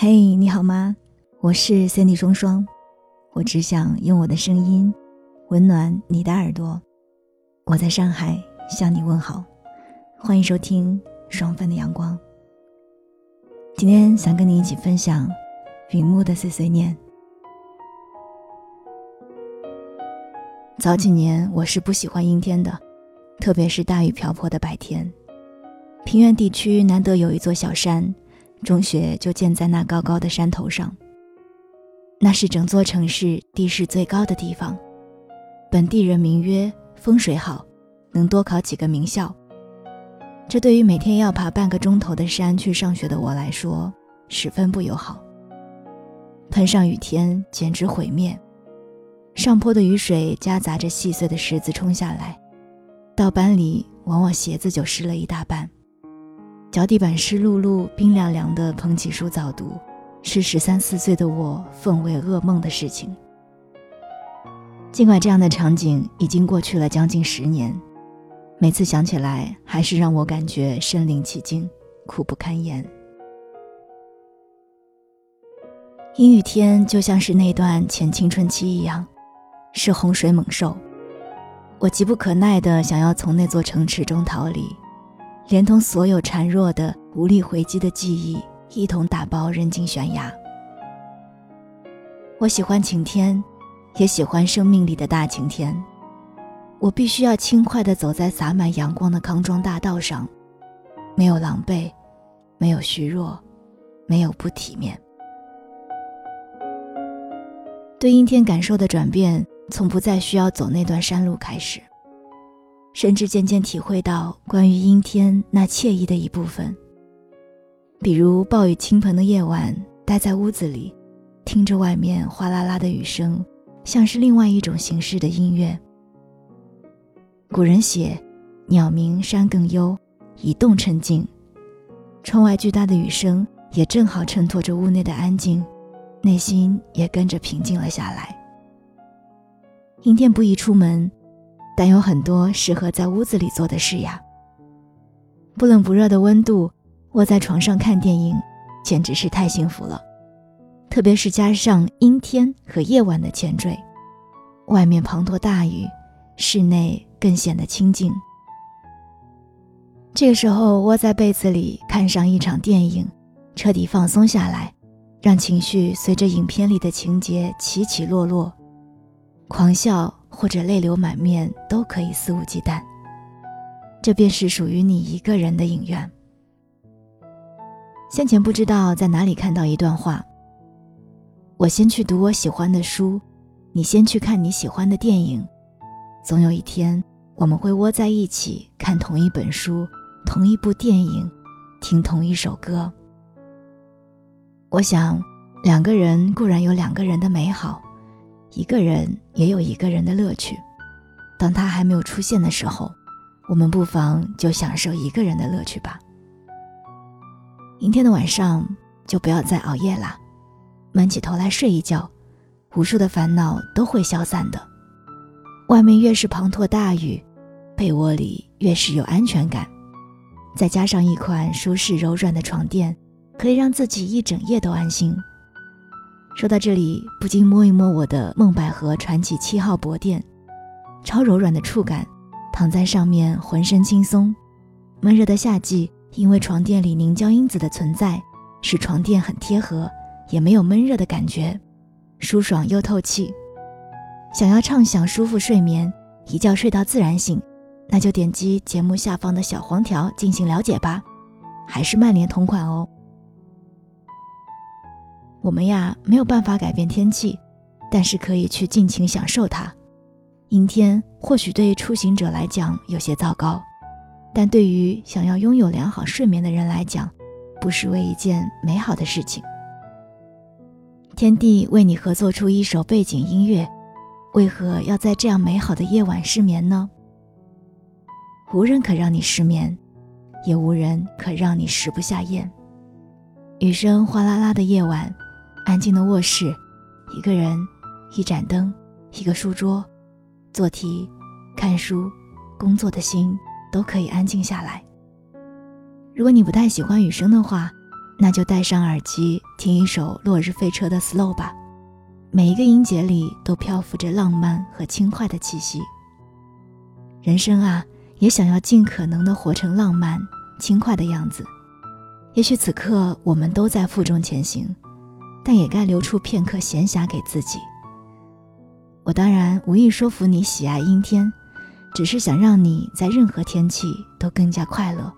嘿，你好吗？我是 Cindy 双双，我只想用我的声音温暖你的耳朵。我在上海向你问好，欢迎收听双份的阳光。今天想跟你一起分享云木的碎碎念。早几年我是不喜欢阴天的，特别是大雨瓢泼的白天。平原地区难得有一座小山。中学就建在那高高的山头上。那是整座城市地势最高的地方，本地人名曰风水好，能多考几个名校。这对于每天要爬半个钟头的山去上学的我来说，十分不友好。碰上雨天简直毁灭，上坡的雨水夹杂着细碎的石子冲下来，到班里往往鞋子就湿了一大半。脚底板湿漉漉、冰凉凉的，捧起书早读，是十三四岁的我奉为噩梦的事情。尽管这样的场景已经过去了将近十年，每次想起来还是让我感觉身临其境，苦不堪言。阴雨天就像是那段前青春期一样，是洪水猛兽，我急不可耐地想要从那座城池中逃离。连同所有孱弱的、无力回击的记忆一同打包扔进悬崖。我喜欢晴天，也喜欢生命里的大晴天。我必须要轻快地走在洒满阳光的康庄大道上，没有狼狈，没有虚弱，没有不体面。对阴天感受的转变，从不再需要走那段山路开始。甚至渐渐体会到关于阴天那惬意的一部分，比如暴雨倾盆的夜晚，待在屋子里，听着外面哗啦啦的雨声，像是另外一种形式的音乐。古人写：“鸟鸣山更幽，以动称静。”窗外巨大的雨声也正好衬托着屋内的安静，内心也跟着平静了下来。阴天不宜出门。但有很多适合在屋子里做的事呀。不冷不热的温度，窝在床上看电影，简直是太幸福了。特别是加上阴天和夜晚的前缀，外面滂沱大雨，室内更显得清静。这个时候窝在被子里看上一场电影，彻底放松下来，让情绪随着影片里的情节起起落落，狂笑。或者泪流满面都可以肆无忌惮，这便是属于你一个人的影院。先前不知道在哪里看到一段话：我先去读我喜欢的书，你先去看你喜欢的电影，总有一天我们会窝在一起看同一本书、同一部电影，听同一首歌。我想，两个人固然有两个人的美好。一个人也有一个人的乐趣，当他还没有出现的时候，我们不妨就享受一个人的乐趣吧。明天的晚上就不要再熬夜啦，闷起头来睡一觉，无数的烦恼都会消散的。外面越是滂沱大雨，被窝里越是有安全感。再加上一款舒适柔软的床垫，可以让自己一整夜都安心。说到这里，不禁摸一摸我的梦百合传奇七号薄垫，超柔软的触感，躺在上面浑身轻松。闷热的夏季，因为床垫里凝胶因子的存在，使床垫很贴合，也没有闷热的感觉，舒爽又透气。想要畅享舒服睡眠，一觉睡到自然醒，那就点击节目下方的小黄条进行了解吧，还是曼联同款哦。我们呀没有办法改变天气，但是可以去尽情享受它。阴天或许对出行者来讲有些糟糕，但对于想要拥有良好睡眠的人来讲，不失为一件美好的事情。天地为你合作出一首背景音乐，为何要在这样美好的夜晚失眠呢？无人可让你失眠，也无人可让你食不下咽。雨声哗啦啦的夜晚。安静的卧室，一个人，一盏灯，一个书桌，做题、看书、工作的心都可以安静下来。如果你不太喜欢雨声的话，那就戴上耳机听一首《落日飞车》的 slow 吧，每一个音节里都漂浮着浪漫和轻快的气息。人生啊，也想要尽可能的活成浪漫、轻快的样子。也许此刻我们都在负重前行，但也该留出片刻闲暇给自己。我当然无意说服你喜爱阴天，只是想让你在任何天气都更加快乐。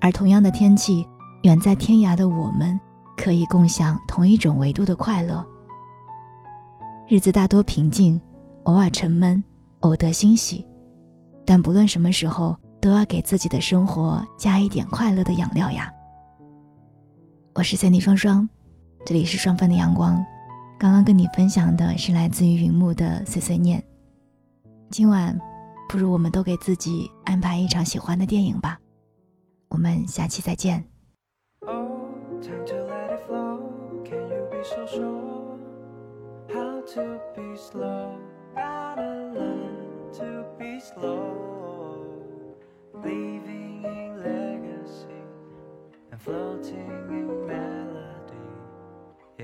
而同样的天气，远在天涯的我们，可以共享同一种维度的快乐。日子大多平静，偶尔沉闷，偶得欣喜，但不论什么时候，都要给自己的生活加一点快乐的养料呀。我是三 y 双双，这里是双份的阳光。刚刚跟你分享的是来自于云木的碎碎念。今晚，不如我们都给自己安排一场喜欢的电影吧。我们下期再见。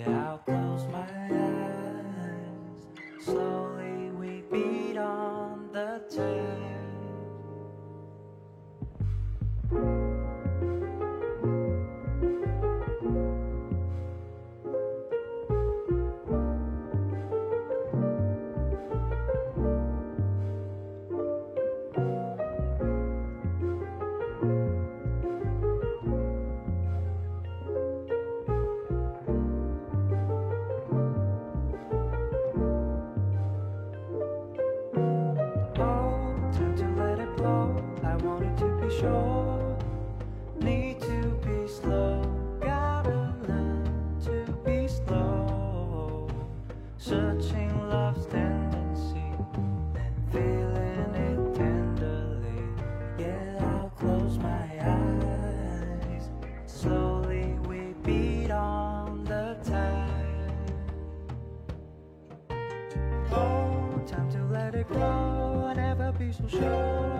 I'll close my eyes. grow and ever be so sure.